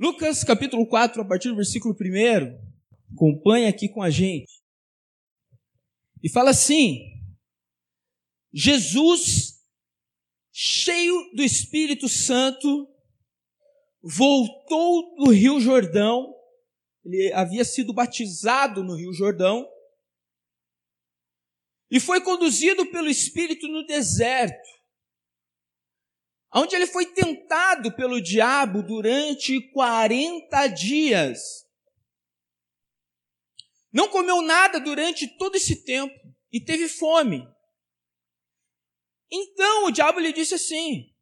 Lucas capítulo 4, a partir do versículo 1, acompanha aqui com a gente. E fala assim: Jesus, cheio do Espírito Santo, voltou do Rio Jordão, ele havia sido batizado no Rio Jordão, e foi conduzido pelo Espírito no deserto, onde ele foi tentado pelo diabo durante 40 dias. Não comeu nada durante todo esse tempo e teve fome. Então o diabo lhe disse assim: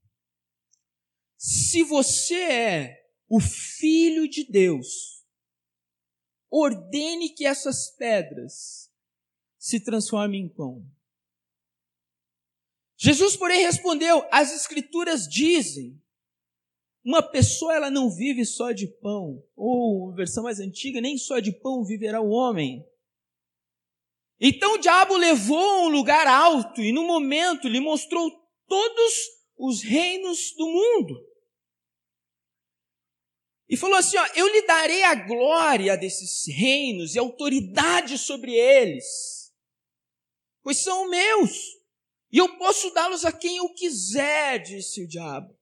Se você é o filho de Deus, ordene que essas pedras se transformem em pão. Jesus, porém, respondeu: As Escrituras dizem uma pessoa ela não vive só de pão, ou versão mais antiga, nem só de pão viverá o homem. Então o diabo levou a um lugar alto e no momento lhe mostrou todos os reinos do mundo. E falou assim: ó, eu lhe darei a glória desses reinos e autoridade sobre eles, pois são meus, e eu posso dá-los a quem eu quiser, disse o diabo.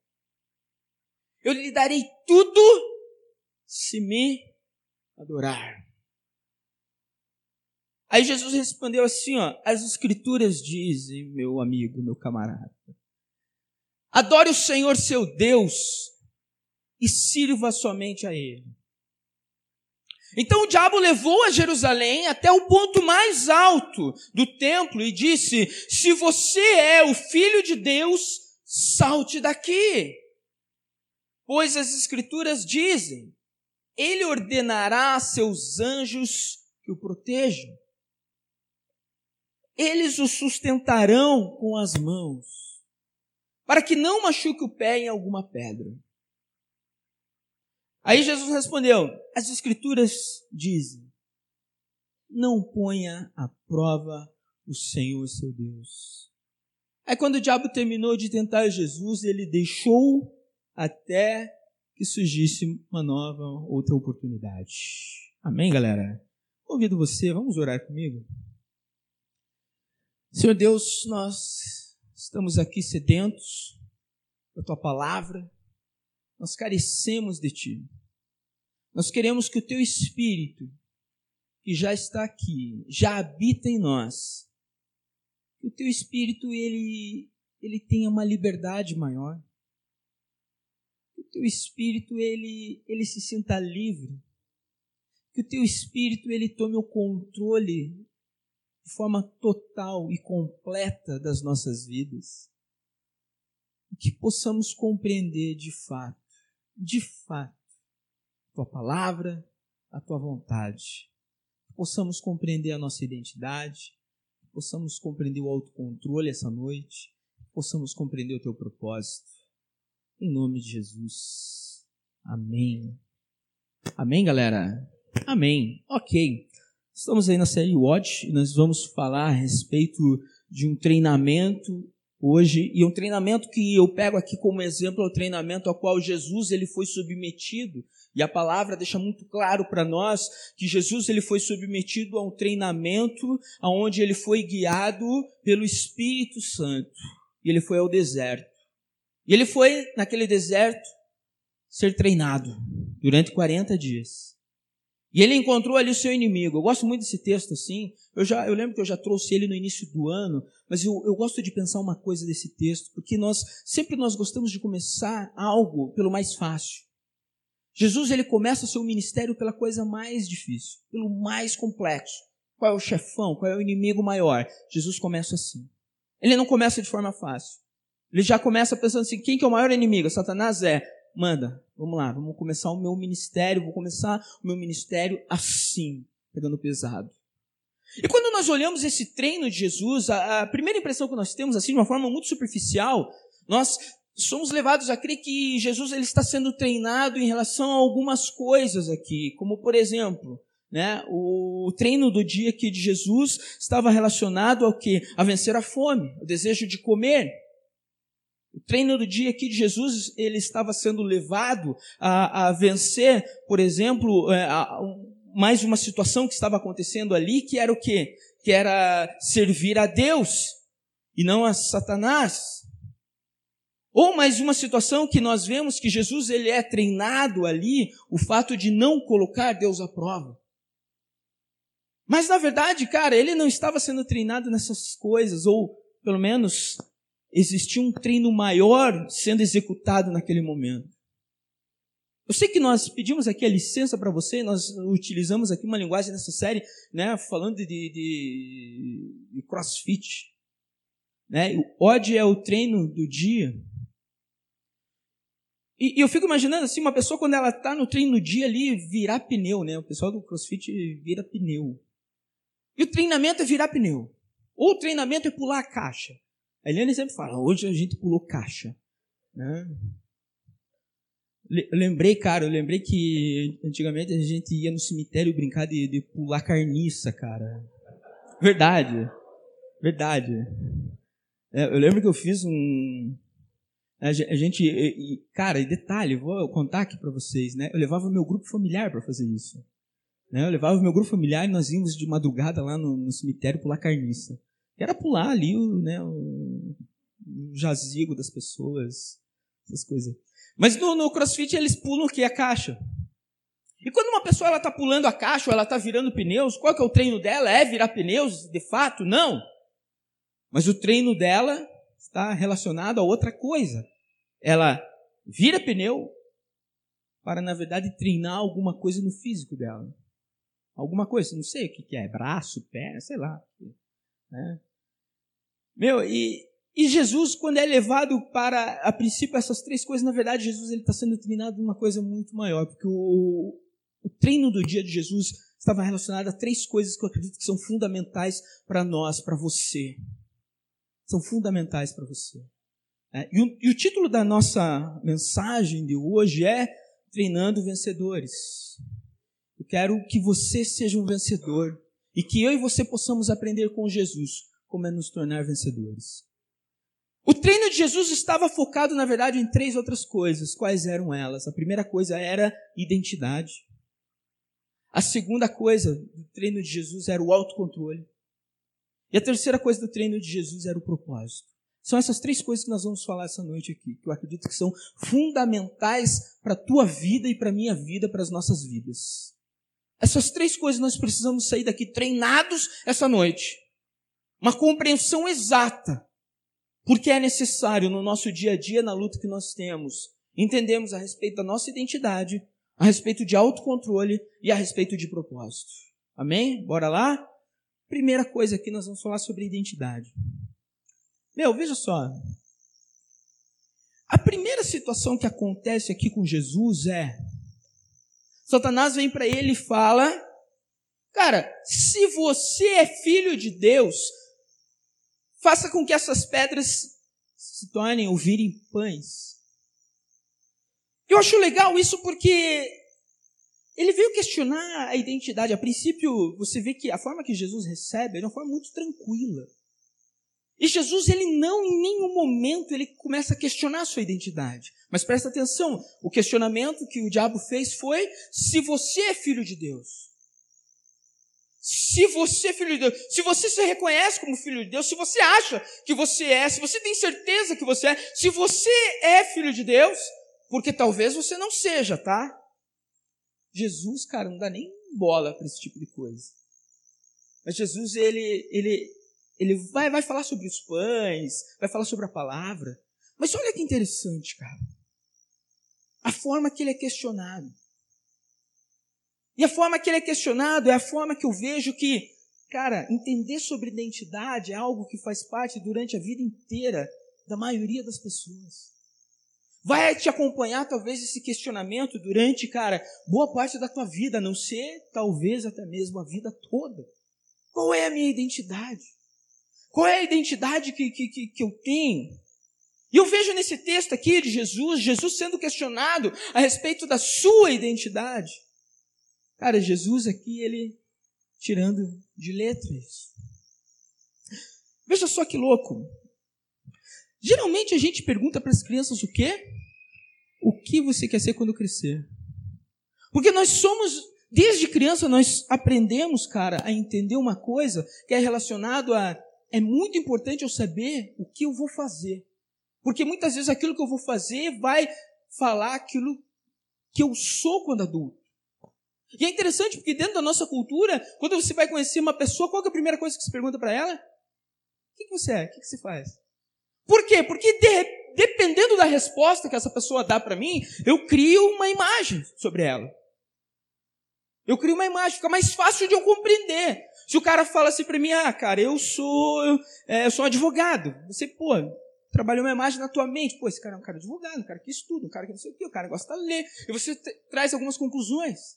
Eu lhe darei tudo se me adorar. Aí Jesus respondeu assim, ó, as escrituras dizem, meu amigo, meu camarada, adore o Senhor seu Deus e sirva somente a Ele. Então o diabo levou a Jerusalém até o ponto mais alto do templo e disse: Se você é o filho de Deus, salte daqui. Pois as Escrituras dizem: Ele ordenará a seus anjos que o protejam. Eles o sustentarão com as mãos, para que não machuque o pé em alguma pedra. Aí Jesus respondeu: As Escrituras dizem: Não ponha à prova o Senhor seu Deus. Aí, quando o diabo terminou de tentar Jesus, ele deixou até que surgisse uma nova, outra oportunidade. Amém, galera? Convido você, vamos orar comigo? Senhor Deus, nós estamos aqui sedentos da tua palavra, nós carecemos de ti. Nós queremos que o teu espírito, que já está aqui, já habita em nós, que o teu espírito ele ele tenha uma liberdade maior teu espírito ele, ele se sinta livre, que o teu espírito ele tome o controle de forma total e completa das nossas vidas. E que possamos compreender de fato, de fato, tua palavra, a tua vontade. Possamos compreender a nossa identidade, possamos compreender o autocontrole essa noite, possamos compreender o teu propósito. Em nome de Jesus. Amém. Amém, galera? Amém. Ok. Estamos aí na série Watch e nós vamos falar a respeito de um treinamento hoje e um treinamento que eu pego aqui como exemplo é o treinamento ao qual Jesus ele foi submetido e a palavra deixa muito claro para nós que Jesus ele foi submetido a um treinamento aonde ele foi guiado pelo Espírito Santo e ele foi ao deserto e ele foi naquele deserto ser treinado durante 40 dias. E ele encontrou ali o seu inimigo. Eu gosto muito desse texto assim. Eu, já, eu lembro que eu já trouxe ele no início do ano, mas eu, eu gosto de pensar uma coisa desse texto, porque nós sempre nós gostamos de começar algo pelo mais fácil. Jesus ele começa o seu ministério pela coisa mais difícil, pelo mais complexo. Qual é o chefão? Qual é o inimigo maior? Jesus começa assim. Ele não começa de forma fácil. Ele já começa pensando assim: quem que é o maior inimigo? Satanás é. Manda, vamos lá, vamos começar o meu ministério, vou começar o meu ministério assim, pegando pesado. E quando nós olhamos esse treino de Jesus, a, a primeira impressão que nós temos, assim, de uma forma muito superficial, nós somos levados a crer que Jesus ele está sendo treinado em relação a algumas coisas aqui, como por exemplo, né, o treino do dia aqui de Jesus estava relacionado ao que? A vencer a fome, o desejo de comer. O treino do dia aqui de Jesus, ele estava sendo levado a, a vencer, por exemplo, é, a, mais uma situação que estava acontecendo ali, que era o quê? Que era servir a Deus e não a Satanás. Ou mais uma situação que nós vemos que Jesus ele é treinado ali, o fato de não colocar Deus à prova. Mas na verdade, cara, ele não estava sendo treinado nessas coisas, ou pelo menos existia um treino maior sendo executado naquele momento. Eu sei que nós pedimos aqui a licença para você, nós utilizamos aqui uma linguagem nessa série, né, falando de, de, de crossfit. Né? O odd é o treino do dia. E, e, eu fico imaginando assim, uma pessoa quando ela está no treino do dia ali, virar pneu, né? O pessoal do crossfit vira pneu. E o treinamento é virar pneu. Ou o treinamento é pular a caixa. A Eliane sempre fala, hoje a gente pulou caixa. Né? Lembrei, cara, eu lembrei que antigamente a gente ia no cemitério brincar de, de pular carniça, cara. Verdade. Verdade. É, eu lembro que eu fiz um. A gente. Cara, detalhe, vou contar aqui para vocês, né? Eu levava meu grupo familiar para fazer isso. Né? Eu levava meu grupo familiar e nós íamos de madrugada lá no, no cemitério pular carniça. Que era pular ali o, né, o jazigo das pessoas, essas coisas. Mas no, no crossfit eles pulam o que? A caixa. E quando uma pessoa ela está pulando a caixa ou ela está virando pneus, qual que é o treino dela? É virar pneus, de fato? Não. Mas o treino dela está relacionado a outra coisa. Ela vira pneu para, na verdade, treinar alguma coisa no físico dela alguma coisa, não sei o que, que é, braço, pé, sei lá. Né? Meu, e, e Jesus, quando é levado para, a princípio, essas três coisas, na verdade, Jesus está sendo treinado numa coisa muito maior, porque o, o treino do dia de Jesus estava relacionado a três coisas que eu acredito que são fundamentais para nós, para você. São fundamentais para você. É, e, o, e o título da nossa mensagem de hoje é Treinando Vencedores. Eu quero que você seja um vencedor e que eu e você possamos aprender com Jesus como é nos tornar vencedores. O treino de Jesus estava focado, na verdade, em três outras coisas. Quais eram elas? A primeira coisa era identidade. A segunda coisa do treino de Jesus era o autocontrole. E a terceira coisa do treino de Jesus era o propósito. São essas três coisas que nós vamos falar essa noite aqui, que eu acredito que são fundamentais para a tua vida e para a minha vida, para as nossas vidas. Essas três coisas nós precisamos sair daqui treinados essa noite. Uma compreensão exata. Porque é necessário no nosso dia a dia, na luta que nós temos, entendemos a respeito da nossa identidade, a respeito de autocontrole e a respeito de propósito. Amém? Bora lá? Primeira coisa aqui, nós vamos falar sobre identidade. Meu, veja só. A primeira situação que acontece aqui com Jesus é Satanás vem para ele e fala: Cara, se você é filho de Deus, faça com que essas pedras se tornem ou virem pães. Eu acho legal isso porque ele veio questionar a identidade. A princípio, você vê que a forma que Jesus recebe é de uma forma muito tranquila. E Jesus, ele não em nenhum momento ele começa a questionar a sua identidade. Mas presta atenção, o questionamento que o diabo fez foi: se você é filho de Deus. Se você é filho de Deus, se você se reconhece como filho de Deus, se você acha que você é, se você tem certeza que você é, se você é filho de Deus, porque talvez você não seja, tá? Jesus, cara, não dá nem bola para esse tipo de coisa. Mas Jesus, ele, ele, ele vai, vai falar sobre os pães, vai falar sobre a palavra. Mas olha que interessante, cara. A forma que ele é questionado. E a forma que ele é questionado é a forma que eu vejo que, cara, entender sobre identidade é algo que faz parte durante a vida inteira da maioria das pessoas. Vai te acompanhar talvez esse questionamento durante, cara, boa parte da tua vida, a não ser talvez até mesmo a vida toda. Qual é a minha identidade? Qual é a identidade que, que, que, eu tenho? E eu vejo nesse texto aqui de Jesus, Jesus sendo questionado a respeito da sua identidade. Cara, Jesus aqui, ele tirando de letras. Veja só que louco. Geralmente a gente pergunta para as crianças o quê? O que você quer ser quando crescer? Porque nós somos, desde criança, nós aprendemos, cara, a entender uma coisa que é relacionado a. É muito importante eu saber o que eu vou fazer. Porque muitas vezes aquilo que eu vou fazer vai falar aquilo que eu sou quando adulto. E é interessante porque dentro da nossa cultura, quando você vai conhecer uma pessoa, qual é a primeira coisa que você pergunta para ela? O que, você é? O que, você faz? Por quê? Porque de, dependendo da resposta que essa pessoa dá para mim, eu crio uma imagem sobre ela. Eu crio uma imagem, fica mais fácil de eu compreender. Se o cara fala assim para mim, ah, cara, eu sou, eu, é, eu sou um advogado. Você, pô, trabalhou uma imagem na tua mente. Pô, esse cara é um cara advogado, um cara que estuda, um cara que não sei o quê, o cara gosta de ler. E você traz algumas conclusões.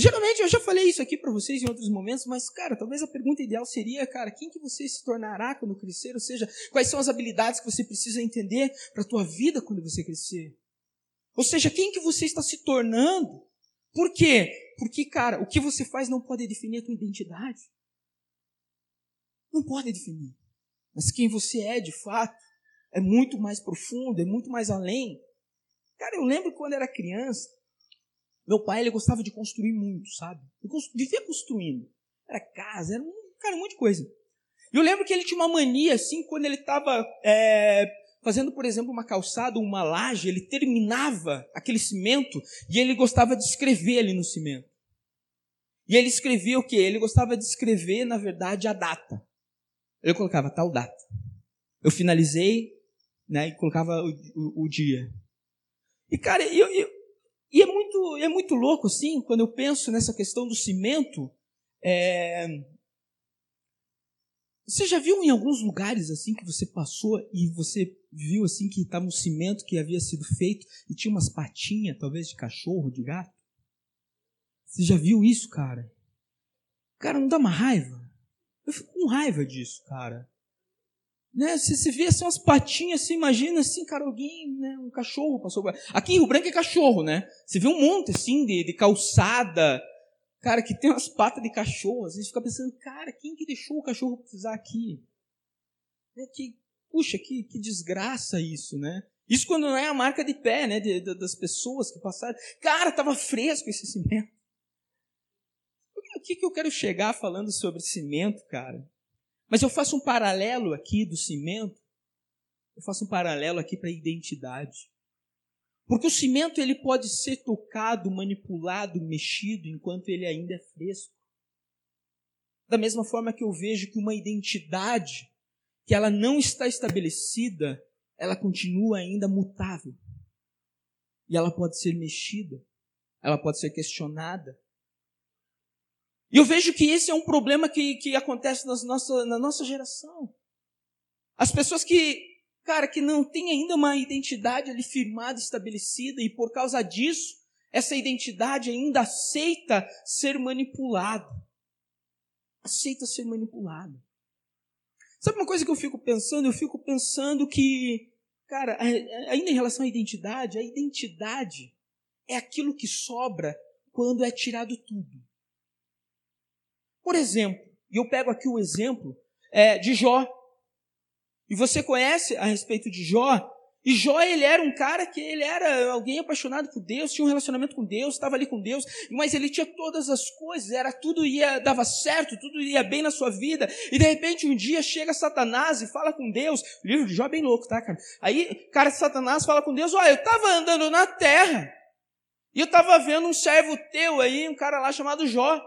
Geralmente eu já falei isso aqui para vocês em outros momentos, mas cara, talvez a pergunta ideal seria, cara, quem que você se tornará quando crescer? Ou seja, quais são as habilidades que você precisa entender para a tua vida quando você crescer? Ou seja, quem que você está se tornando? Por quê? Porque, cara, o que você faz não pode definir a tua identidade. Não pode definir. Mas quem você é, de fato, é muito mais profundo, é muito mais além. Cara, eu lembro quando era criança, meu pai, ele gostava de construir muito, sabe? Ele vivia construindo. Era casa, era um, cara, um monte de coisa. E eu lembro que ele tinha uma mania, assim, quando ele estava é, fazendo, por exemplo, uma calçada, uma laje, ele terminava aquele cimento e ele gostava de escrever ali no cimento. E ele escrevia o quê? Ele gostava de escrever, na verdade, a data. Ele colocava tal data. Eu finalizei, né, e colocava o, o, o dia. E, cara, eu, eu, muito, é muito louco, assim, quando eu penso nessa questão do cimento. É... Você já viu em alguns lugares assim que você passou e você viu assim que estava um cimento que havia sido feito e tinha umas patinhas, talvez de cachorro, de gato? Você já viu isso, cara? Cara, não dá uma raiva? Eu fico com raiva disso, cara. Né? Se você vê assim, umas patinhas, assim, imagina assim, cara, alguém, né, um cachorro passou. Aqui em Rio Branco é cachorro, né? Você vê um monte assim de, de calçada, cara, que tem umas patas de cachorro. Às vezes fica pensando, cara, quem que deixou o cachorro pisar aqui? É que, puxa, que, que desgraça isso, né? Isso quando não é a marca de pé, né, de, de, das pessoas que passaram. Cara, tava fresco esse cimento. O que, que eu quero chegar falando sobre cimento, cara? Mas eu faço um paralelo aqui do cimento, eu faço um paralelo aqui para a identidade. Porque o cimento ele pode ser tocado, manipulado, mexido enquanto ele ainda é fresco. Da mesma forma que eu vejo que uma identidade que ela não está estabelecida, ela continua ainda mutável. E ela pode ser mexida, ela pode ser questionada, e eu vejo que esse é um problema que, que acontece nas nossa, na nossa geração. As pessoas que, cara, que não têm ainda uma identidade ali firmada, estabelecida, e por causa disso, essa identidade ainda aceita ser manipulada. Aceita ser manipulada. Sabe uma coisa que eu fico pensando? Eu fico pensando que, cara, ainda em relação à identidade, a identidade é aquilo que sobra quando é tirado tudo. Por exemplo, e eu pego aqui o exemplo é, de Jó. E você conhece a respeito de Jó? E Jó, ele era um cara que ele era alguém apaixonado por Deus, tinha um relacionamento com Deus, estava ali com Deus, mas ele tinha todas as coisas, era tudo ia dava certo, tudo ia bem na sua vida. E de repente um dia chega Satanás e fala com Deus. O livro de Jó é bem louco, tá, cara? Aí, cara, Satanás fala com Deus: "Olha, eu estava andando na terra e eu estava vendo um servo teu aí, um cara lá chamado Jó.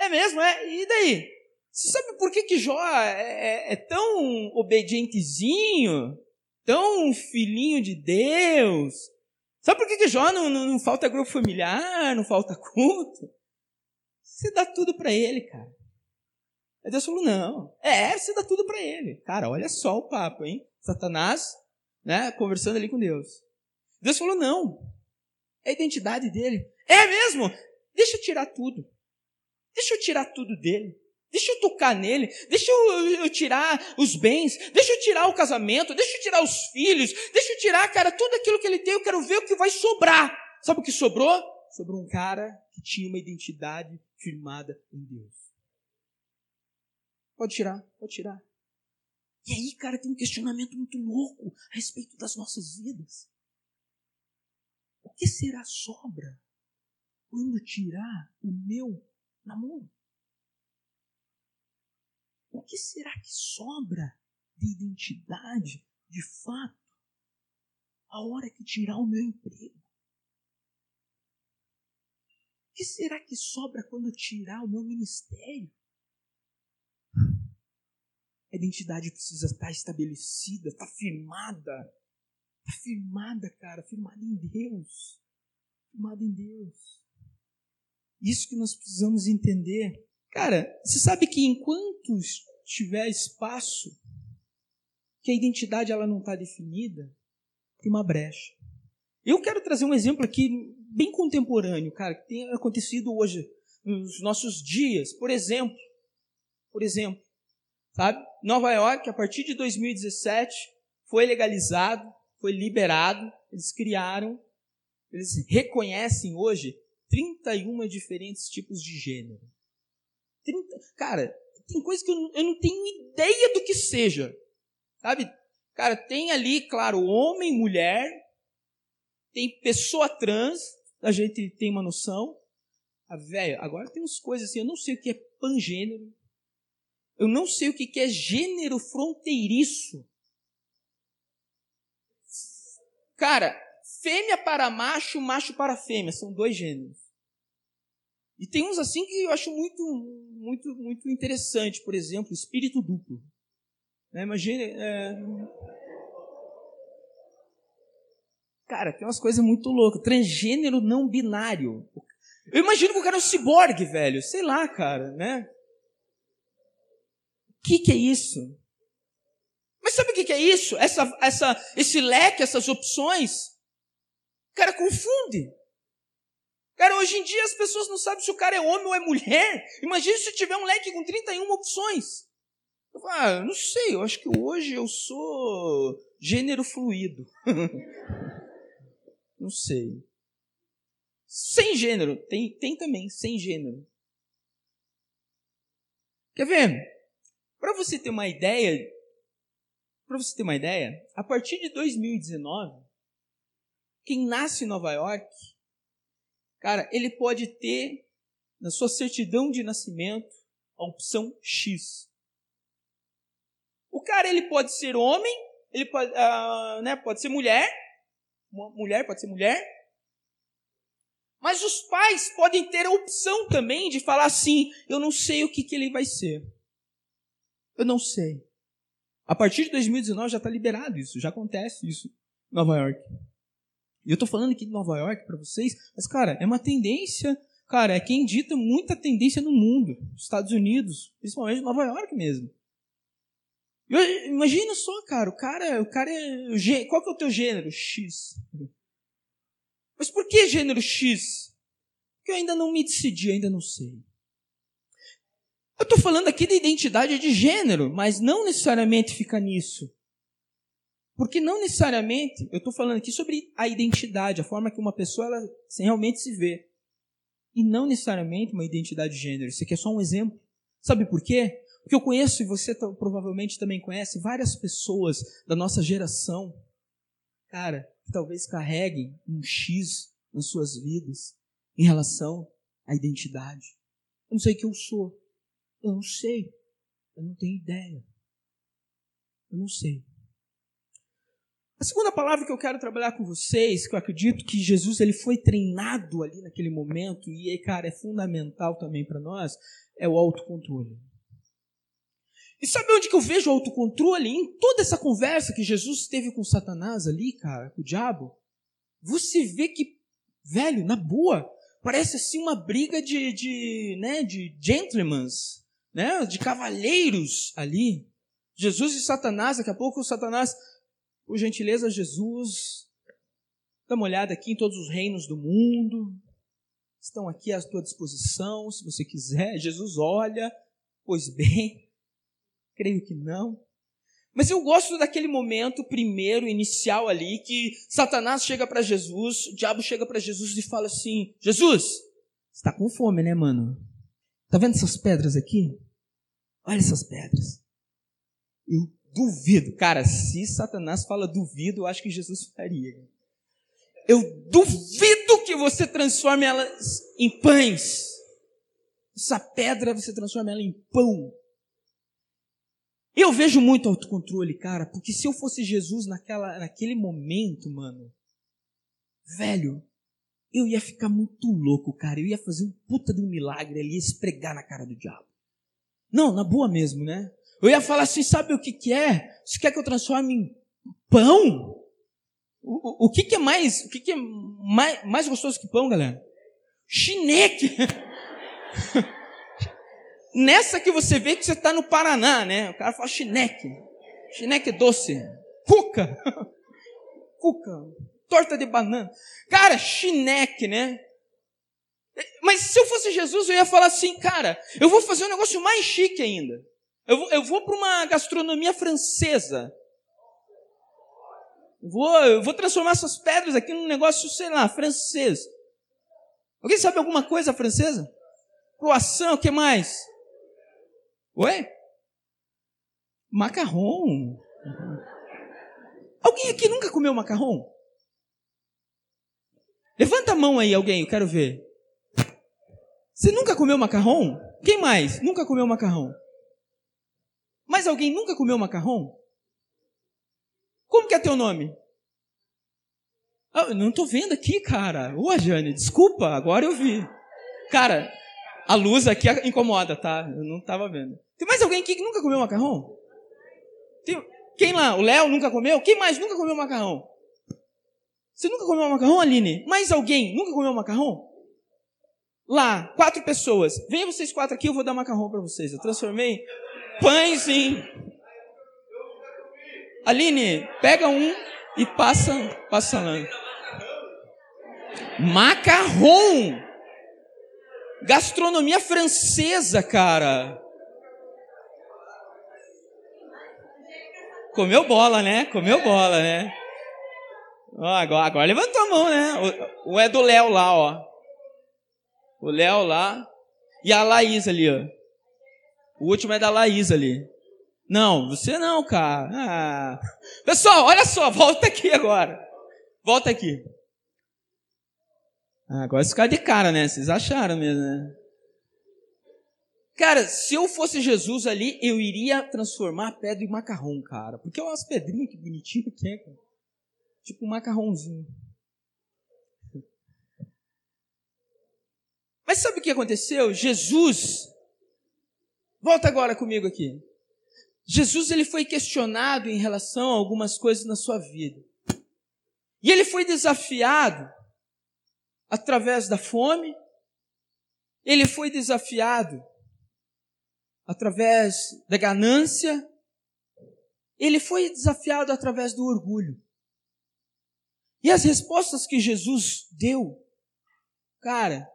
É mesmo, é? E daí? Você sabe por que, que Jó é, é, é tão obedientezinho? Tão filhinho de Deus? Sabe por que, que Jó não, não, não falta grupo familiar, não falta culto? Você dá tudo para ele, cara. Aí Deus falou, não. É, você dá tudo para ele. Cara, olha só o papo, hein? Satanás, né, conversando ali com Deus. Deus falou, não. É a identidade dele. É mesmo? Deixa eu tirar tudo. Deixa eu tirar tudo dele. Deixa eu tocar nele, deixa eu, eu, tirar os bens, deixa eu tirar o casamento, deixa eu tirar os filhos, deixa eu tirar, cara, tudo aquilo que ele tem, eu quero ver o que vai sobrar. Sabe o que sobrou? Sobrou um cara que tinha uma identidade firmada em Deus. Pode tirar, pode tirar. E aí, cara, tem um questionamento muito louco a respeito das nossas vidas. O que será sobra quando tirar o meu namoro? O que será que sobra de identidade, de fato, a hora que tirar o meu emprego? O que será que sobra quando tirar o meu ministério? A identidade precisa estar estabelecida, estar firmada. Está firmada, cara, firmada em Deus. Firmada em Deus. Isso que nós precisamos entender. Cara, você sabe que enquanto tiver espaço, que a identidade ela não está definida, tem uma brecha. Eu quero trazer um exemplo aqui bem contemporâneo, cara, que tem acontecido hoje, nos nossos dias. Por exemplo, por exemplo, sabe? Nova York, a partir de 2017, foi legalizado, foi liberado, eles criaram, eles reconhecem hoje 31 diferentes tipos de gênero. 30, cara, tem coisa que eu, eu não tenho ideia do que seja. Sabe? Cara, tem ali, claro, homem, mulher, tem pessoa trans, a gente tem uma noção. Ah, velho, agora tem umas coisas assim, eu não sei o que é pangênero. Eu não sei o que é gênero fronteiriço. Cara, fêmea para macho, macho para fêmea, são dois gêneros. E tem uns assim que eu acho muito, muito, muito interessante. Por exemplo, espírito duplo. Né? Imagine. É... Cara, tem umas coisas muito loucas. Transgênero não binário. Eu imagino que o cara é um ciborgue, velho. Sei lá, cara, né? O que, que é isso? Mas sabe o que, que é isso? Essa, essa, esse leque, essas opções. Cara confunde. Cara, hoje em dia as pessoas não sabem se o cara é homem ou é mulher. Imagina se tiver um leque com 31 opções. Eu falo, ah, não sei, eu acho que hoje eu sou gênero fluido. não sei. Sem gênero, tem, tem também, sem gênero. Quer ver? Para você ter uma ideia, para você ter uma ideia, a partir de 2019, quem nasce em Nova York Cara, ele pode ter na sua certidão de nascimento a opção X. O cara ele pode ser homem, ele pode, uh, né, pode ser mulher, mulher pode ser mulher, mas os pais podem ter a opção também de falar assim: eu não sei o que, que ele vai ser. Eu não sei. A partir de 2019 já está liberado isso, já acontece isso em Nova York. E eu estou falando aqui de Nova York para vocês, mas, cara, é uma tendência, cara, é quem dita muita tendência no mundo, Estados Unidos, principalmente Nova York mesmo. Imagina só, cara, o cara, o cara é. Qual que é o teu gênero? X. Mas por que gênero X? Porque eu ainda não me decidi, ainda não sei. Eu estou falando aqui da identidade de gênero, mas não necessariamente fica nisso. Porque não necessariamente, eu estou falando aqui sobre a identidade, a forma que uma pessoa ela realmente se vê. E não necessariamente uma identidade de gênero. Isso aqui é só um exemplo. Sabe por quê? Porque eu conheço, e você provavelmente também conhece, várias pessoas da nossa geração, cara, que talvez carreguem um X nas suas vidas em relação à identidade. Eu não sei o que eu sou. Eu não sei. Eu não tenho ideia. Eu não sei. A segunda palavra que eu quero trabalhar com vocês, que eu acredito que Jesus ele foi treinado ali naquele momento e, cara, é fundamental também para nós, é o autocontrole. E sabe onde que eu vejo o autocontrole? Em toda essa conversa que Jesus teve com Satanás ali, cara, com o diabo. Você vê que, velho, na boa, parece assim uma briga de, de, né, de gentlemen, né, de cavalheiros ali. Jesus e Satanás, daqui a pouco o Satanás por gentileza, Jesus, dá uma olhada aqui em todos os reinos do mundo. Estão aqui à tua disposição, se você quiser. Jesus olha, pois bem, creio que não. Mas eu gosto daquele momento primeiro, inicial ali, que Satanás chega para Jesus, o diabo chega para Jesus e fala assim: Jesus, está com fome, né, mano? Tá vendo essas pedras aqui? Olha essas pedras. Eu duvido. Cara, se Satanás fala duvido, eu acho que Jesus faria. Eu duvido que você transforme elas em pães. Essa pedra você transforma ela em pão. Eu vejo muito autocontrole, cara, porque se eu fosse Jesus naquela, naquele momento, mano, velho, eu ia ficar muito louco, cara. Eu ia fazer um puta de um milagre ali, espregar na cara do diabo. Não, na boa mesmo, né? Eu ia falar assim, sabe o que que é? Você quer que eu transforme em pão? O, o, o que que é mais, o que que é mais, mais gostoso que pão, galera? Chineque! Nessa que você vê que você está no Paraná, né? O cara fala chineque. Chineque doce. Cuca. Cuca. Torta de banana. Cara, chineque, né? Mas se eu fosse Jesus, eu ia falar assim, cara, eu vou fazer um negócio mais chique ainda. Eu vou, eu vou para uma gastronomia francesa. Vou, eu vou transformar essas pedras aqui num negócio, sei lá, francês. Alguém sabe alguma coisa francesa? Croissant, o que mais? Oi? Macarrão. Alguém aqui nunca comeu macarrão? Levanta a mão aí, alguém, eu quero ver. Você nunca comeu macarrão? Quem mais? Nunca comeu macarrão? Mas alguém nunca comeu macarrão? Como que é teu nome? Ah, eu não tô vendo aqui, cara. Ô, Jane, desculpa, agora eu vi. Cara, a luz aqui incomoda, tá? Eu não estava vendo. Tem mais alguém aqui que nunca comeu macarrão? Tem... Quem lá? O Léo nunca comeu? Quem mais nunca comeu macarrão? Você nunca comeu macarrão, Aline? Mais alguém nunca comeu macarrão? Lá, quatro pessoas. Venham vocês quatro aqui, eu vou dar macarrão para vocês. Eu transformei pães em. Aline, pega um e passa, passa lá. Macarrão! Gastronomia francesa, cara. Comeu bola, né? Comeu bola, né? Agora, agora levantou a mão, né? O, o é do Léo lá, ó. O Léo lá. E a Laís ali, ó. O último é da Laís ali. Não, você não, cara. Ah. Pessoal, olha só, volta aqui agora. Volta aqui. Ah, agora ficar de cara, né? Vocês acharam mesmo, né? Cara, se eu fosse Jesus ali, eu iria transformar pedra em macarrão, cara. Porque é umas pedrinhas que bonitinho que é, cara. Tipo um macarrãozinho. Mas sabe o que aconteceu? Jesus, volta agora comigo aqui. Jesus ele foi questionado em relação a algumas coisas na sua vida. E ele foi desafiado através da fome, ele foi desafiado através da ganância, ele foi desafiado através do orgulho. E as respostas que Jesus deu, cara,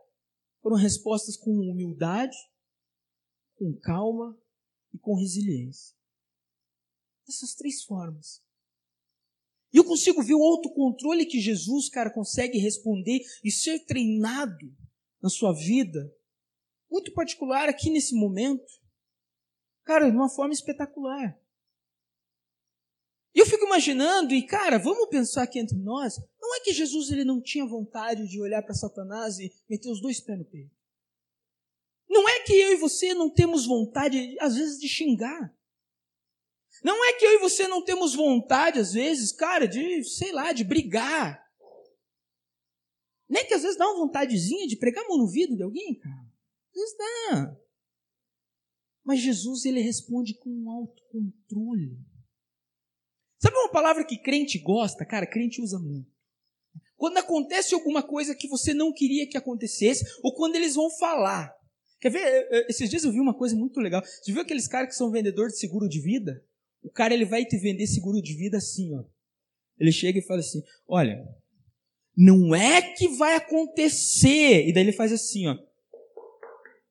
foram respostas com humildade, com calma e com resiliência. Dessas três formas. E eu consigo ver o autocontrole que Jesus, cara, consegue responder e ser treinado na sua vida, muito particular aqui nesse momento. Cara, de uma forma espetacular. E eu fico imaginando, e cara, vamos pensar aqui entre nós, não é que Jesus ele não tinha vontade de olhar para Satanás e meter os dois pés no peito. Não é que eu e você não temos vontade, às vezes, de xingar. Não é que eu e você não temos vontade, às vezes, cara, de, sei lá, de brigar. Nem que às vezes dá uma vontadezinha de pregar a mão no vidro de alguém, cara. Às vezes dá. Mas Jesus, ele responde com um autocontrole. Sabe uma palavra que crente gosta? Cara, crente usa muito. Quando acontece alguma coisa que você não queria que acontecesse, ou quando eles vão falar. Quer ver? Esses dias eu vi uma coisa muito legal. Você viu aqueles caras que são vendedores de seguro de vida? O cara ele vai te vender seguro de vida assim, ó. Ele chega e fala assim: "Olha, não é que vai acontecer". E daí ele faz assim, ó.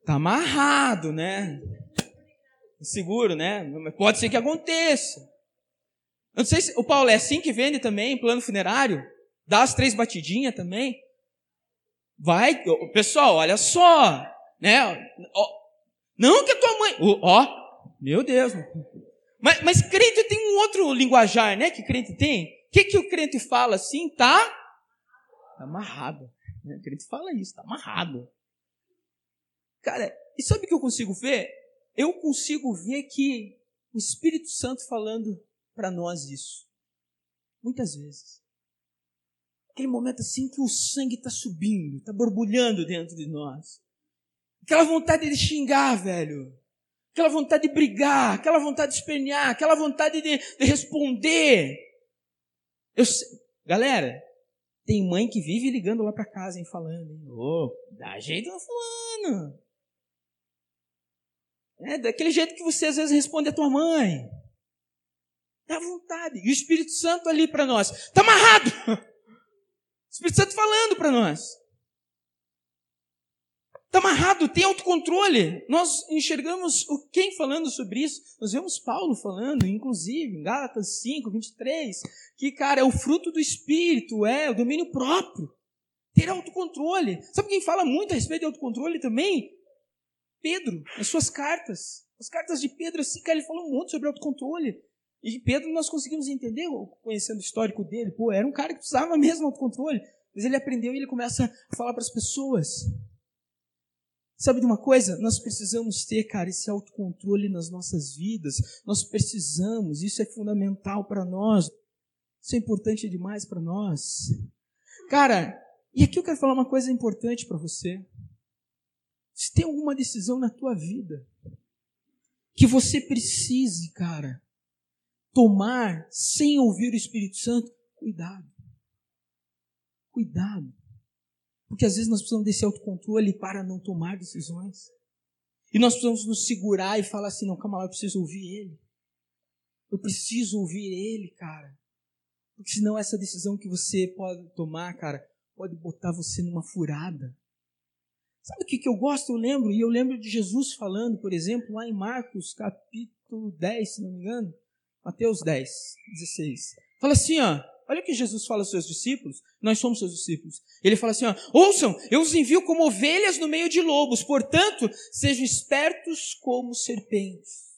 Tá amarrado, né? Seguro, né? Pode ser que aconteça. Eu não sei se o Paulo é assim que vende também, plano funerário, dá as três batidinhas também. Vai, pessoal, olha só, né? Não que a tua mãe, ó, meu Deus, Mas, mas crente tem um outro linguajar, né? Que crente tem. O que, que o crente fala assim? Tá, tá amarrado. O crente fala isso, tá amarrado. Cara, e sabe o que eu consigo ver? Eu consigo ver que o Espírito Santo falando para nós isso. Muitas vezes. Aquele momento assim que o sangue está subindo, está borbulhando dentro de nós. Aquela vontade de xingar, velho. Aquela vontade de brigar, aquela vontade de espernear, aquela vontade de, de responder. Eu galera, tem mãe que vive ligando lá para casa, hein, falando, ô, oh, dá jeito no fulano. É daquele jeito que você às vezes responde a tua mãe. Dá vontade. E o Espírito Santo ali para nós. Está amarrado. O Espírito Santo falando para nós. Está amarrado, tem autocontrole. Nós enxergamos o quem falando sobre isso? Nós vemos Paulo falando, inclusive, em Gálatas 5, 23, que, cara, é o fruto do Espírito, é o domínio próprio. Ter autocontrole. Sabe quem fala muito a respeito de autocontrole também? Pedro, nas suas cartas. As cartas de Pedro, assim, cara, ele falou muito sobre autocontrole. E Pedro nós conseguimos entender, conhecendo o histórico dele. Pô, era um cara que precisava mesmo autocontrole. Mas ele aprendeu e ele começa a falar para as pessoas. Sabe de uma coisa? Nós precisamos ter, cara, esse autocontrole nas nossas vidas. Nós precisamos, isso é fundamental para nós. Isso é importante demais para nós. Cara, e aqui eu quero falar uma coisa importante para você. Se tem alguma decisão na tua vida que você precise, cara, tomar sem ouvir o Espírito Santo, cuidado. Cuidado. Porque às vezes nós precisamos desse autocontrole para não tomar decisões. E nós precisamos nos segurar e falar assim: não, calma lá, eu preciso ouvir ele. Eu preciso ouvir ele, cara. Porque senão essa decisão que você pode tomar, cara, pode botar você numa furada. Sabe o que, que eu gosto? Eu lembro, e eu lembro de Jesus falando, por exemplo, lá em Marcos capítulo 10, se não me engano, Mateus 10, 16. Fala assim, ó, olha o que Jesus fala aos seus discípulos, nós somos seus discípulos. Ele fala assim, ó, ouçam, eu os envio como ovelhas no meio de lobos, portanto, sejam espertos como serpentes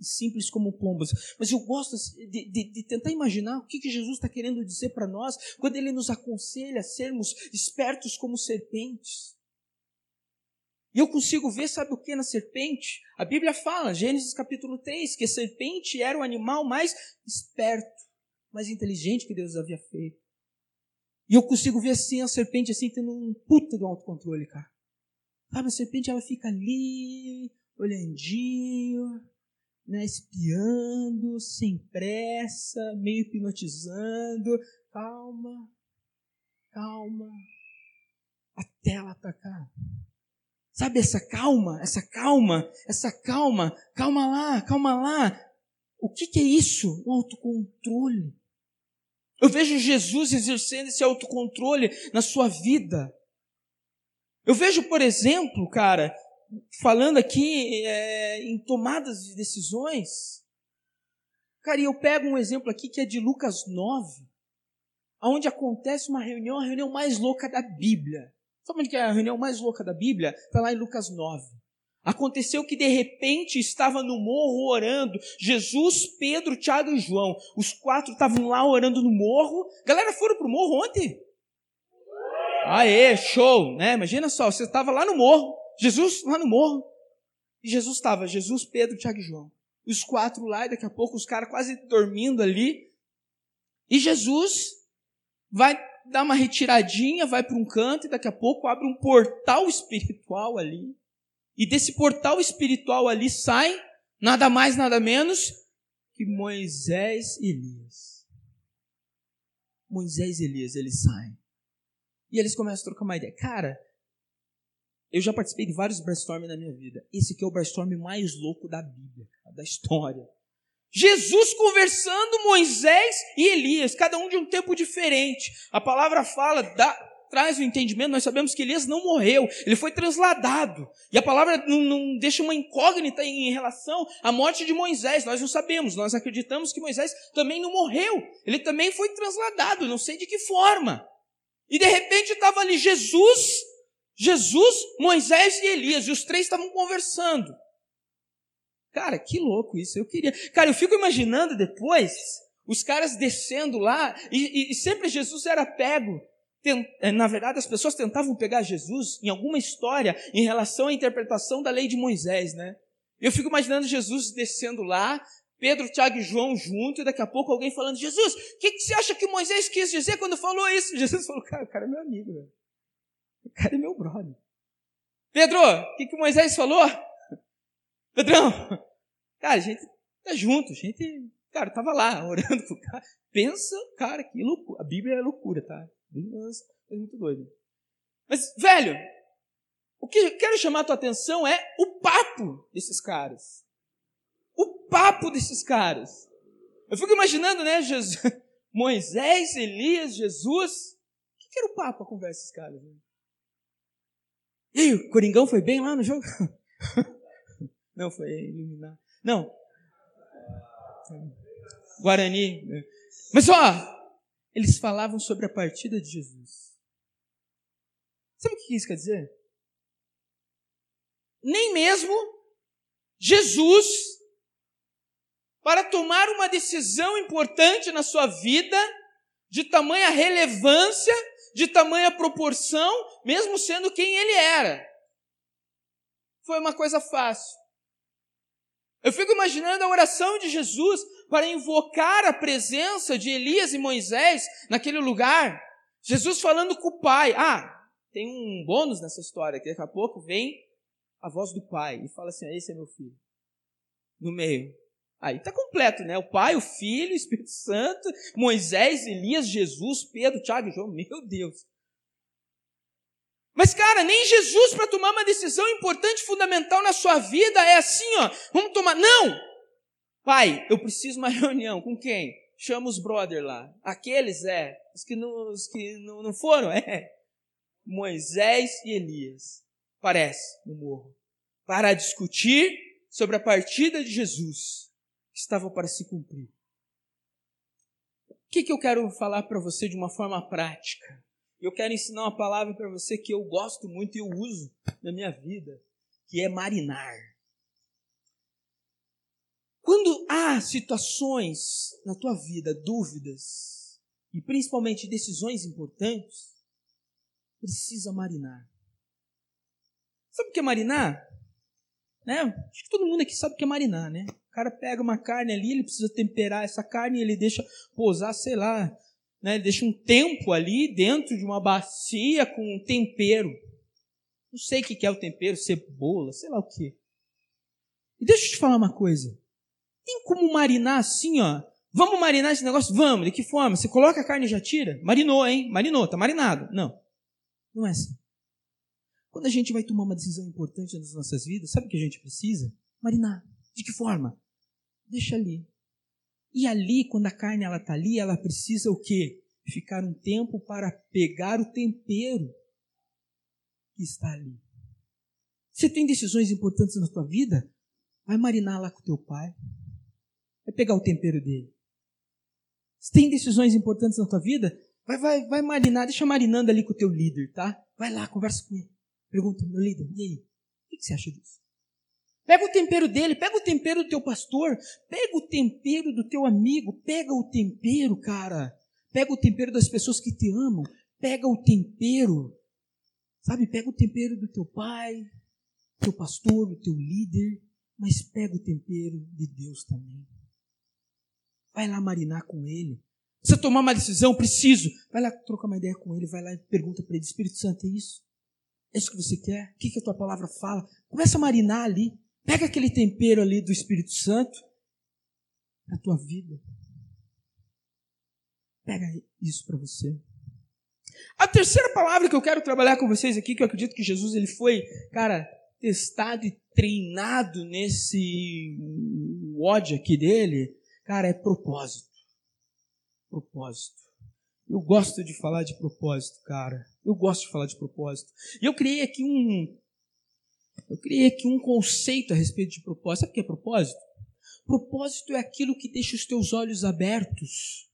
e simples como pombas. Mas eu gosto de, de, de tentar imaginar o que, que Jesus está querendo dizer para nós quando ele nos aconselha a sermos espertos como serpentes. E eu consigo ver, sabe o que na serpente? A Bíblia fala, Gênesis capítulo 3, que a serpente era o animal mais esperto, mais inteligente que Deus havia feito. E eu consigo ver assim a serpente assim tendo um puta de autocontrole, cara. Sabe, a serpente ela fica ali, olhandinho, né, espiando, sem pressa, meio hipnotizando. Calma, calma, até ela atacar. Sabe essa calma, essa calma, essa calma, calma lá, calma lá. O que, que é isso? O autocontrole. Eu vejo Jesus exercendo esse autocontrole na sua vida. Eu vejo, por exemplo, cara, falando aqui é, em tomadas de decisões. Cara, e eu pego um exemplo aqui que é de Lucas 9, onde acontece uma reunião, a reunião mais louca da Bíblia. Sabe onde é a reunião mais louca da Bíblia? Está lá em Lucas 9. Aconteceu que de repente estava no morro orando. Jesus, Pedro, Tiago e João. Os quatro estavam lá orando no morro. Galera, foram para o morro ontem? Aê, show, né? Imagina só, você estava lá no morro. Jesus lá no morro. E Jesus estava, Jesus, Pedro, Tiago e João. Os quatro lá, e daqui a pouco os caras quase dormindo ali. E Jesus vai dar uma retiradinha, vai para um canto e daqui a pouco abre um portal espiritual ali. E desse portal espiritual ali sai nada mais, nada menos que Moisés e Elias. Moisés e Elias, eles saem. E eles começam a trocar uma ideia. Cara, eu já participei de vários brainstorming na minha vida. Esse aqui é o brainstorm mais louco da Bíblia, da história. Jesus conversando, Moisés e Elias, cada um de um tempo diferente. A palavra fala, dá, traz o entendimento, nós sabemos que Elias não morreu, ele foi transladado. E a palavra não, não, deixa uma incógnita em relação à morte de Moisés, nós não sabemos, nós acreditamos que Moisés também não morreu, ele também foi transladado, não sei de que forma. E de repente estava ali Jesus Jesus, Moisés e Elias, e os três estavam conversando. Cara, que louco isso. Eu queria. Cara, eu fico imaginando depois os caras descendo lá e, e, e sempre Jesus era pego. Eh, na verdade, as pessoas tentavam pegar Jesus em alguma história em relação à interpretação da lei de Moisés, né? Eu fico imaginando Jesus descendo lá, Pedro, Tiago e João junto, e daqui a pouco alguém falando: Jesus, o que, que, você acha que Moisés quis dizer quando falou isso? Jesus falou: Cara, o cara é meu amigo, velho. o cara é meu brother. Pedro, o que, que Moisés falou? Pedrão, cara, a gente tá junto, a gente, cara, tava lá orando com o cara. Pensa, cara, que loucura. A Bíblia é loucura, tá? A Bíblia é muito doido. Mas, velho, o que eu quero chamar a tua atenção é o papo desses caras. O papo desses caras. Eu fico imaginando, né, Jesus, Moisés, Elias, Jesus. O que era o papo, a conversa desses caras? Né? E aí, o Coringão foi bem lá no jogo? Não, foi iluminar. Não. Guarani. Mas ó, eles falavam sobre a partida de Jesus. Sabe o que isso quer dizer? Nem mesmo Jesus, para tomar uma decisão importante na sua vida, de tamanha relevância, de tamanha proporção, mesmo sendo quem ele era. Foi uma coisa fácil. Eu fico imaginando a oração de Jesus para invocar a presença de Elias e Moisés naquele lugar. Jesus falando com o Pai. Ah, tem um bônus nessa história, que daqui a pouco vem a voz do Pai e fala assim: ah, esse é meu filho. No meio. Aí está completo, né? O Pai, o Filho, o Espírito Santo, Moisés, Elias, Jesus, Pedro, Tiago e João. Meu Deus. Mas, cara, nem Jesus, para tomar uma decisão importante, fundamental na sua vida, é assim, ó. Vamos tomar. Não! Pai, eu preciso uma reunião. Com quem? Chama os brother lá. Aqueles, é. Os que não, os que não, não foram, é. Moisés e Elias. Parece, no morro. Para discutir sobre a partida de Jesus que estava para se cumprir. O que, que eu quero falar para você de uma forma prática? Eu quero ensinar uma palavra para você que eu gosto muito e eu uso na minha vida, que é marinar. Quando há situações na tua vida, dúvidas, e principalmente decisões importantes, precisa marinar. Sabe o que é marinar? Né? Acho que todo mundo aqui sabe o que é marinar, né? O cara pega uma carne ali, ele precisa temperar essa carne e ele deixa pousar, sei lá, né? Deixa um tempo ali dentro de uma bacia com um tempero. Não sei o que é o tempero, cebola, sei lá o que. E deixa eu te falar uma coisa. Tem como marinar assim, ó? Vamos marinar esse negócio? Vamos. De que forma? Você coloca a carne e já tira? Marinou, hein? Marinou, tá marinado. Não. Não é assim. Quando a gente vai tomar uma decisão importante nas nossas vidas, sabe o que a gente precisa? Marinar. De que forma? Deixa ali. E ali, quando a carne ela está ali, ela precisa o quê? Ficar um tempo para pegar o tempero que está ali. Você tem decisões importantes na tua vida? Vai marinar lá com teu pai. Vai pegar o tempero dele. Você tem decisões importantes na tua vida? Vai, vai, vai marinar, deixa marinando ali com o teu líder, tá? Vai lá, conversa com ele. Pergunta, meu líder, e aí? O que você acha disso? Pega o tempero dele, pega o tempero do teu pastor, pega o tempero do teu amigo, pega o tempero, cara. Pega o tempero das pessoas que te amam, pega o tempero. Sabe, pega o tempero do teu pai, do teu pastor, do teu líder, mas pega o tempero de Deus também. Vai lá marinar com ele. Precisa tomar uma decisão? Preciso. Vai lá trocar uma ideia com ele, vai lá e pergunta para ele, Espírito Santo, é isso? É isso que você quer? O que, que a tua palavra fala? Começa a marinar ali. Pega aquele tempero ali do Espírito Santo na tua vida. Pega isso para você. A terceira palavra que eu quero trabalhar com vocês aqui, que eu acredito que Jesus ele foi, cara, testado e treinado nesse ódio aqui dele, cara, é propósito. Propósito. Eu gosto de falar de propósito, cara. Eu gosto de falar de propósito. E eu criei aqui um eu criei aqui um conceito a respeito de propósito. Sabe o que é propósito? Propósito é aquilo que deixa os teus olhos abertos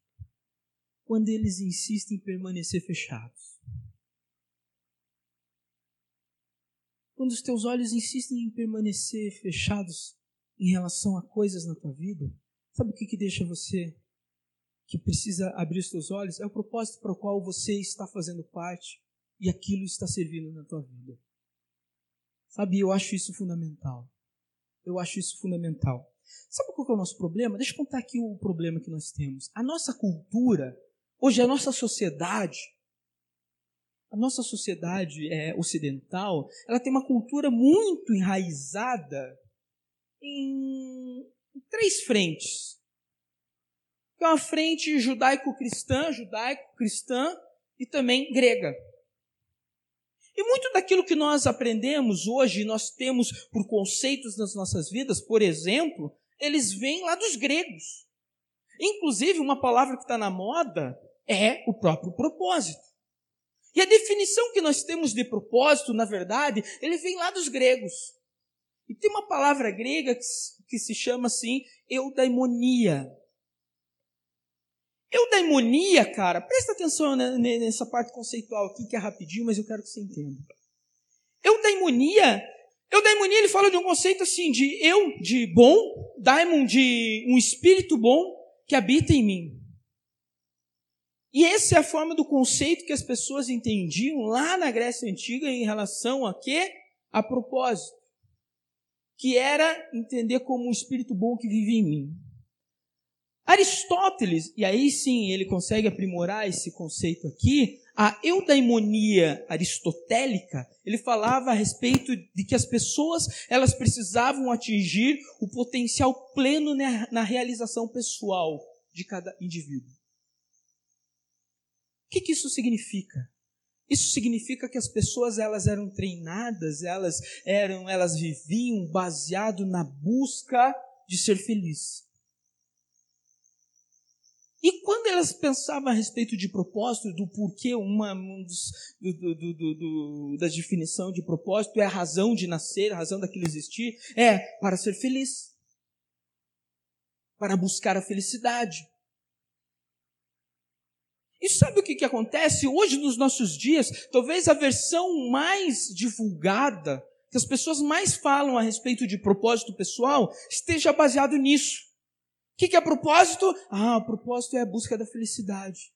quando eles insistem em permanecer fechados. Quando os teus olhos insistem em permanecer fechados em relação a coisas na tua vida, sabe o que, que deixa você que precisa abrir os teus olhos? É o propósito para o qual você está fazendo parte e aquilo está servindo na tua vida. Sabe, eu acho isso fundamental. Eu acho isso fundamental. Sabe qual é o nosso problema? Deixa eu contar aqui o problema que nós temos. A nossa cultura, hoje a nossa sociedade, a nossa sociedade é, ocidental, ela tem uma cultura muito enraizada em, em três frentes. Que é uma frente judaico-cristã, judaico-cristã e também grega. E muito daquilo que nós aprendemos hoje, nós temos por conceitos nas nossas vidas, por exemplo, eles vêm lá dos gregos. Inclusive, uma palavra que está na moda é o próprio propósito. E a definição que nós temos de propósito, na verdade, ele vem lá dos gregos. E tem uma palavra grega que, se chama assim, eudaimonia. Eudaimonia, cara, presta atenção nessa parte conceitual aqui, que é rapidinho, mas eu quero que você entenda. Eudaimonia, eudaimonia ele fala de um conceito assim, de eu, de bom, daimon, de um espírito bom que habita em mim. E essa é a forma do conceito que as pessoas entendiam lá na Grécia Antiga em relação a quê? A propósito. Que era entender como um espírito bom que vive em mim. Aristóteles, e aí sim ele consegue aprimorar esse conceito aqui, a eudaimonia aristotélica, ele falava a respeito de que as pessoas elas precisavam atingir o potencial pleno na realização pessoal de cada indivíduo. O que, que isso significa? Isso significa que as pessoas elas eram treinadas, elas eram, elas viviam baseado na busca de ser feliz. E quando elas pensavam a respeito de propósito, do porquê, uma um dos, do, do, do, da definição de propósito é a razão de nascer, a razão daquilo existir, é para ser feliz, para buscar a felicidade. E sabe o que, que acontece hoje nos nossos dias? Talvez a versão mais divulgada, que as pessoas mais falam a respeito de propósito pessoal, esteja baseado nisso. O que, que é propósito? Ah, propósito é a busca da felicidade.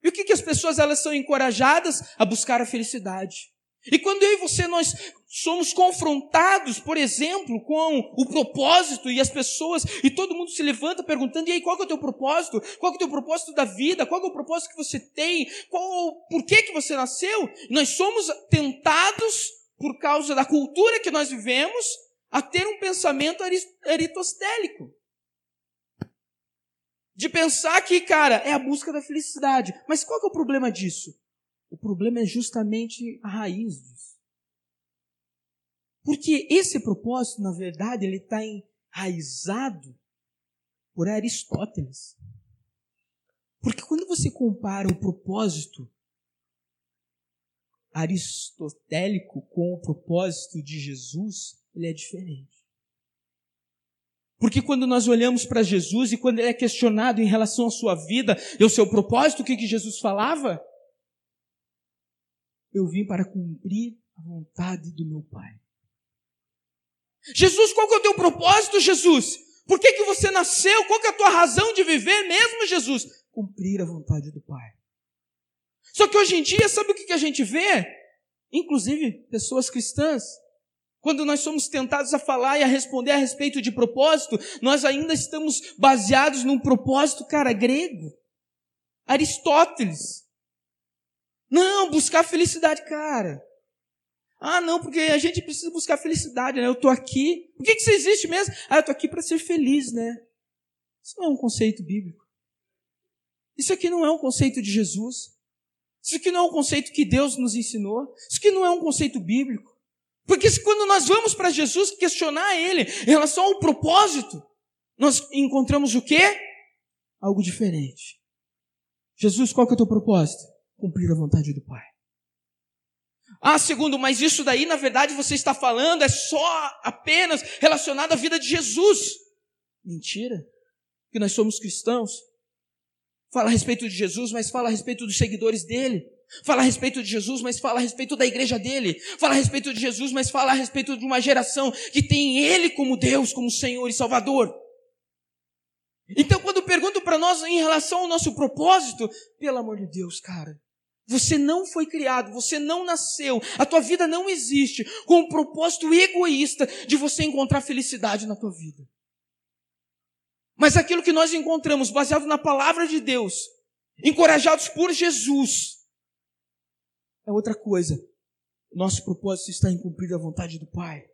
E o que, que as pessoas elas são encorajadas a buscar a felicidade? E quando eu e você nós somos confrontados, por exemplo, com o propósito e as pessoas e todo mundo se levanta perguntando: "E aí, qual é o teu propósito? Qual é o teu propósito da vida? Qual é o propósito que você tem? Qual por que que você nasceu?" Nós somos tentados por causa da cultura que nós vivemos a ter um pensamento aristotélico. De pensar que, cara, é a busca da felicidade. Mas qual é o problema disso? O problema é justamente a raiz disso. Porque esse propósito, na verdade, ele está enraizado por Aristóteles. Porque quando você compara o propósito aristotélico com o propósito de Jesus, ele é diferente. Porque quando nós olhamos para Jesus e quando ele é questionado em relação à sua vida e ao seu propósito, o que, que Jesus falava? Eu vim para cumprir a vontade do meu Pai. Jesus, qual que é o teu propósito, Jesus? Por que, que você nasceu? Qual que é a tua razão de viver mesmo, Jesus? Cumprir a vontade do Pai. Só que hoje em dia, sabe o que, que a gente vê? Inclusive, pessoas cristãs quando nós somos tentados a falar e a responder a respeito de propósito, nós ainda estamos baseados num propósito, cara, grego. Aristóteles. Não, buscar felicidade, cara. Ah, não, porque a gente precisa buscar felicidade, né? Eu tô aqui. Por que, que você existe mesmo? Ah, eu tô aqui para ser feliz, né? Isso não é um conceito bíblico. Isso aqui não é um conceito de Jesus. Isso aqui não é um conceito que Deus nos ensinou. Isso aqui não é um conceito bíblico. Porque quando nós vamos para Jesus questionar Ele em relação ao propósito, nós encontramos o quê? Algo diferente. Jesus, qual que é o teu propósito? Cumprir a vontade do Pai. Ah, segundo, mas isso daí, na verdade, você está falando é só apenas relacionado à vida de Jesus. Mentira. Que nós somos cristãos. Fala a respeito de Jesus, mas fala a respeito dos seguidores dele. Fala a respeito de Jesus, mas fala a respeito da igreja dele. Fala a respeito de Jesus, mas fala a respeito de uma geração que tem ele como Deus, como Senhor e Salvador. Então, quando pergunto para nós em relação ao nosso propósito, pelo amor de Deus, cara, você não foi criado, você não nasceu, a tua vida não existe com o propósito egoísta de você encontrar felicidade na tua vida. Mas aquilo que nós encontramos baseado na palavra de Deus, encorajados por Jesus, é outra coisa. Nosso propósito está em cumprir a vontade do Pai.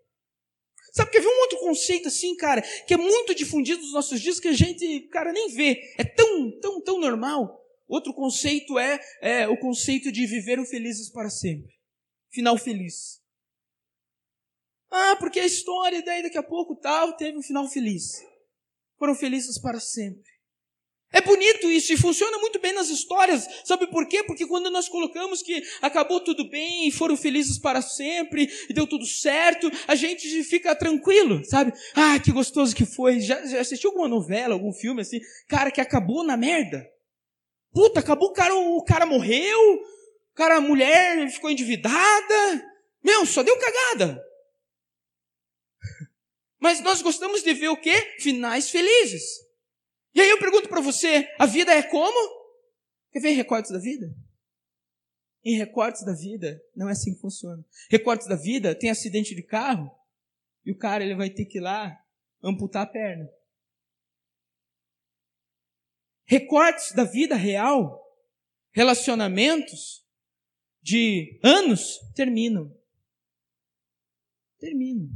Sabe que havia um outro conceito assim, cara, que é muito difundido nos nossos dias que a gente, cara, nem vê. É tão, tão, tão normal. Outro conceito é, é o conceito de viver felizes para sempre. Final feliz. Ah, porque a história daí daqui a pouco tal teve um final feliz. Foram felizes para sempre. É bonito isso e funciona muito bem nas histórias. Sabe por quê? Porque quando nós colocamos que acabou tudo bem e foram felizes para sempre e deu tudo certo, a gente fica tranquilo, sabe? Ah, que gostoso que foi. Já, já assistiu alguma novela, algum filme assim? Cara, que acabou na merda. Puta, acabou, o cara, o cara morreu, o cara, a mulher ficou endividada. Meu, só deu cagada. Mas nós gostamos de ver o quê? Finais felizes. E aí eu pergunto para você: a vida é como? Quer ver recortes da vida? Em recortes da vida, não é assim que funciona. Recortes da vida, tem acidente de carro, e o cara ele vai ter que ir lá amputar a perna. Recortes da vida real, relacionamentos de anos terminam. Terminam.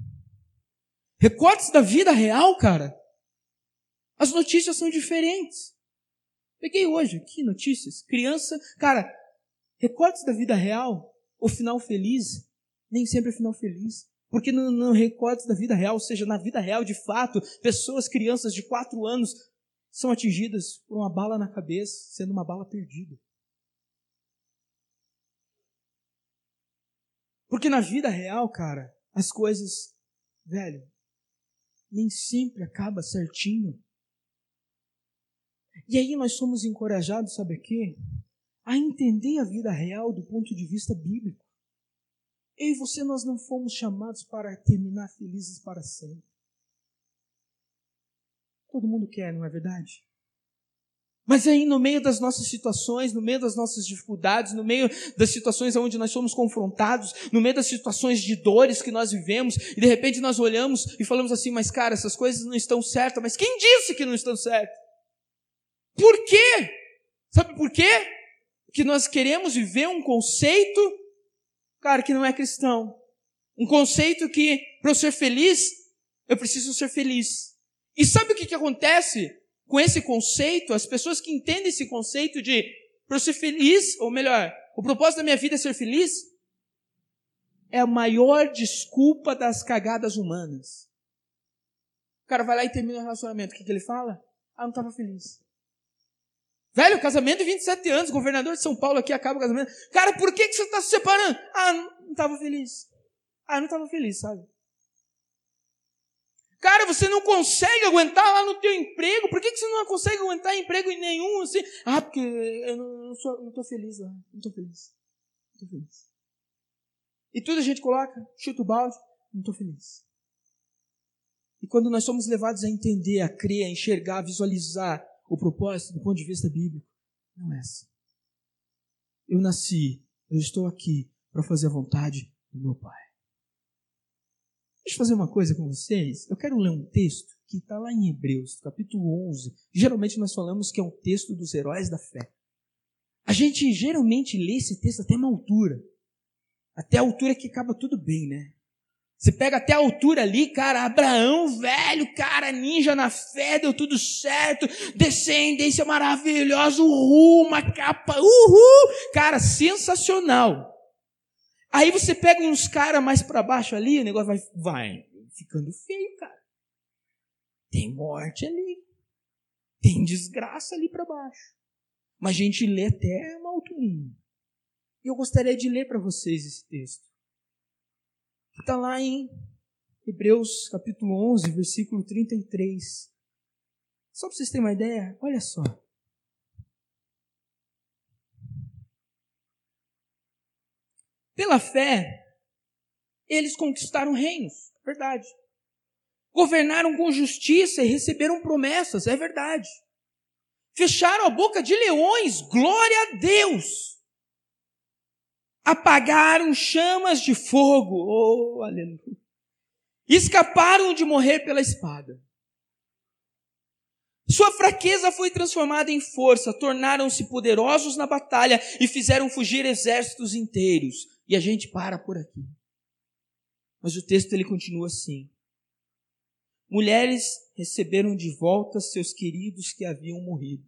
Recortes da vida real, cara, as notícias são diferentes. Peguei hoje aqui notícias. Criança, cara, recortes da vida real, o final feliz, nem sempre é final feliz. Porque no, no recortes da vida real, ou seja, na vida real de fato, pessoas, crianças de quatro anos, são atingidas por uma bala na cabeça, sendo uma bala perdida. Porque na vida real, cara, as coisas, velho, nem sempre acaba certinho. E aí nós somos encorajados, sabe a quê? A entender a vida real do ponto de vista bíblico. Eu e você, nós não fomos chamados para terminar felizes para sempre. Todo mundo quer, não é verdade? Mas aí, no meio das nossas situações, no meio das nossas dificuldades, no meio das situações onde nós somos confrontados, no meio das situações de dores que nós vivemos, e de repente nós olhamos e falamos assim: Mas cara, essas coisas não estão certas, mas quem disse que não estão certas? Por quê? Sabe por quê? Que nós queremos viver um conceito, cara, que não é cristão. Um conceito que, para eu ser feliz, eu preciso ser feliz. E sabe o que, que acontece com esse conceito? As pessoas que entendem esse conceito de, para eu ser feliz, ou melhor, o propósito da minha vida é ser feliz, é a maior desculpa das cagadas humanas. O cara vai lá e termina o relacionamento. O que, que ele fala? Ah, não estava feliz. Velho, casamento de 27 anos, governador de São Paulo aqui acaba o casamento. Cara, por que, que você está se separando? Ah, não estava feliz. Ah, não estava feliz, sabe? Cara, você não consegue aguentar lá no teu emprego. Por que, que você não consegue aguentar emprego em nenhum assim? Ah, porque eu não, estou feliz lá. Não estou feliz. Não estou feliz. E tudo a gente coloca, chuta o balde, não estou feliz. E quando nós somos levados a entender, a crer, a enxergar, a visualizar o propósito do ponto de vista bíblico não é assim. Eu nasci, eu estou aqui para fazer a vontade do meu Pai. Deixa eu fazer uma coisa com vocês. Eu quero ler um texto que está lá em Hebreus, capítulo 11. Geralmente nós falamos que é um texto dos heróis da fé. A gente geralmente lê esse texto até uma altura. Até a altura que acaba tudo bem, né? Você pega até a altura ali, cara, Abraão, velho, cara, ninja na fé, deu tudo certo, descendência maravilhosa, uhul, uma capa, uhul, cara, sensacional. Aí você pega uns caras mais para baixo ali, o negócio vai, vai ficando feio, cara. Tem morte ali, tem desgraça ali para baixo. Mas a gente lê até uma alturinha. E eu gostaria de ler para vocês esse texto. Está lá em Hebreus capítulo 11, versículo 33. Só para vocês terem uma ideia, olha só. Pela fé, eles conquistaram reinos, é verdade. Governaram com justiça e receberam promessas, é verdade. Fecharam a boca de leões, glória a Deus. Apagaram chamas de fogo, oh, aleluia. Escaparam de morrer pela espada. Sua fraqueza foi transformada em força, tornaram-se poderosos na batalha e fizeram fugir exércitos inteiros. E a gente para por aqui. Mas o texto ele continua assim: Mulheres receberam de volta seus queridos que haviam morrido.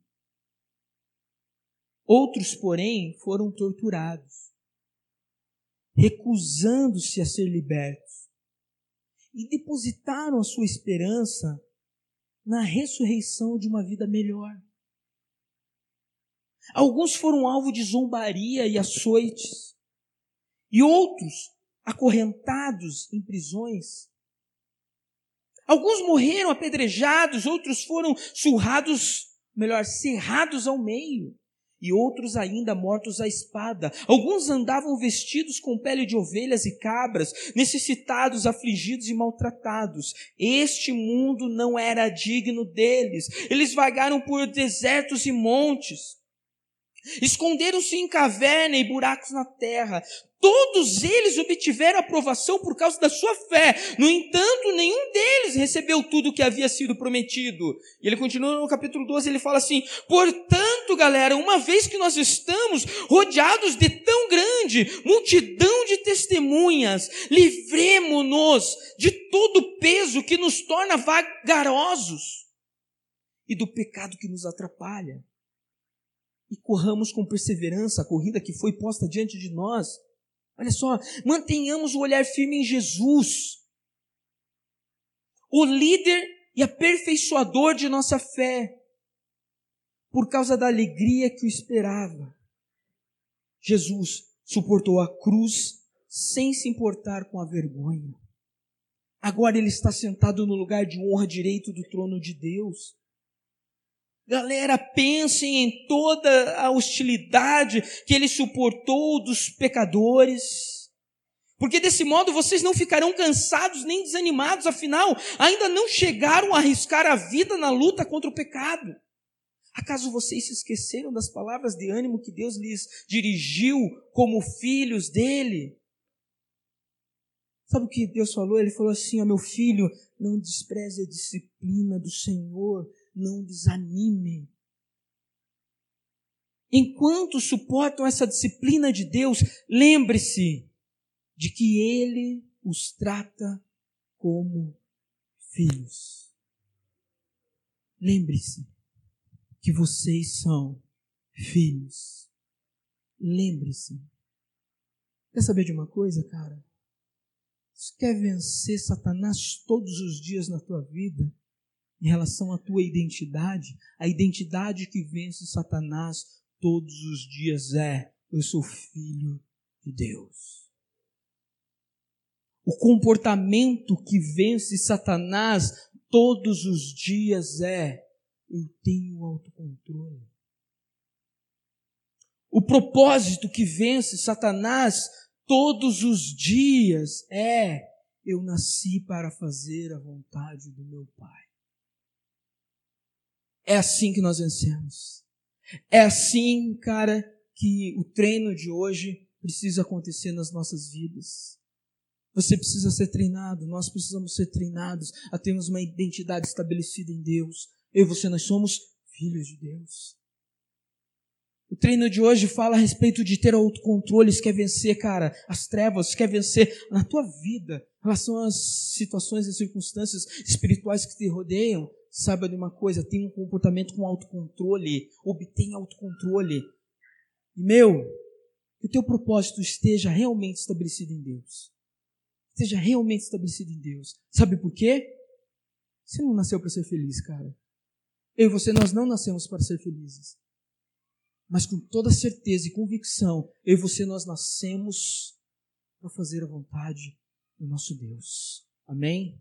Outros, porém, foram torturados, recusando-se a ser libertos, e depositaram a sua esperança na ressurreição de uma vida melhor. Alguns foram alvo de zombaria e açoites, e outros acorrentados em prisões. Alguns morreram apedrejados, outros foram surrados, melhor, cerrados ao meio e outros ainda mortos à espada. Alguns andavam vestidos com pele de ovelhas e cabras, necessitados, afligidos e maltratados. Este mundo não era digno deles. Eles vagaram por desertos e montes. Esconderam-se em caverna e buracos na terra. Todos eles obtiveram aprovação por causa da sua fé. No entanto, nenhum deles recebeu tudo o que havia sido prometido. E ele continua no capítulo 12, ele fala assim: Portanto, galera, uma vez que nós estamos rodeados de tão grande multidão de testemunhas, livremo-nos de todo o peso que nos torna vagarosos e do pecado que nos atrapalha. E corramos com perseverança a corrida que foi posta diante de nós Olha só, mantenhamos o olhar firme em Jesus, o líder e aperfeiçoador de nossa fé, por causa da alegria que o esperava. Jesus suportou a cruz sem se importar com a vergonha. Agora ele está sentado no lugar de honra direito do trono de Deus. Galera, pensem em toda a hostilidade que ele suportou dos pecadores. Porque desse modo vocês não ficarão cansados nem desanimados, afinal, ainda não chegaram a arriscar a vida na luta contra o pecado. Acaso vocês se esqueceram das palavras de ânimo que Deus lhes dirigiu como filhos dele? Sabe o que Deus falou? Ele falou assim: ó, meu filho, não despreze a disciplina do Senhor, não desanime. Enquanto suportam essa disciplina de Deus, lembre-se de que Ele os trata como filhos. Lembre-se que vocês são filhos. Lembre-se. Quer saber de uma coisa, cara? Se quer vencer Satanás todos os dias na tua vida, em relação à tua identidade, a identidade que vence Satanás todos os dias é: eu sou filho de Deus. O comportamento que vence Satanás todos os dias é: eu tenho autocontrole. O propósito que vence Satanás todos os dias é: eu nasci para fazer a vontade do meu Pai. É assim que nós vencemos. É assim, cara, que o treino de hoje precisa acontecer nas nossas vidas. Você precisa ser treinado, nós precisamos ser treinados a termos uma identidade estabelecida em Deus. Eu e você, nós somos filhos de Deus. O treino de hoje fala a respeito de ter autocontrole, se quer vencer, cara, as trevas, quer vencer na tua vida, em relação às situações e circunstâncias espirituais que te rodeiam. Saiba de uma coisa, tenha um comportamento com autocontrole, obtenha autocontrole. E meu, que o teu propósito esteja realmente estabelecido em Deus. Esteja realmente estabelecido em Deus. Sabe por quê? Você não nasceu para ser feliz, cara. Eu e você, nós não nascemos para ser felizes. Mas com toda certeza e convicção, eu e você, nós nascemos para fazer a vontade do nosso Deus. Amém?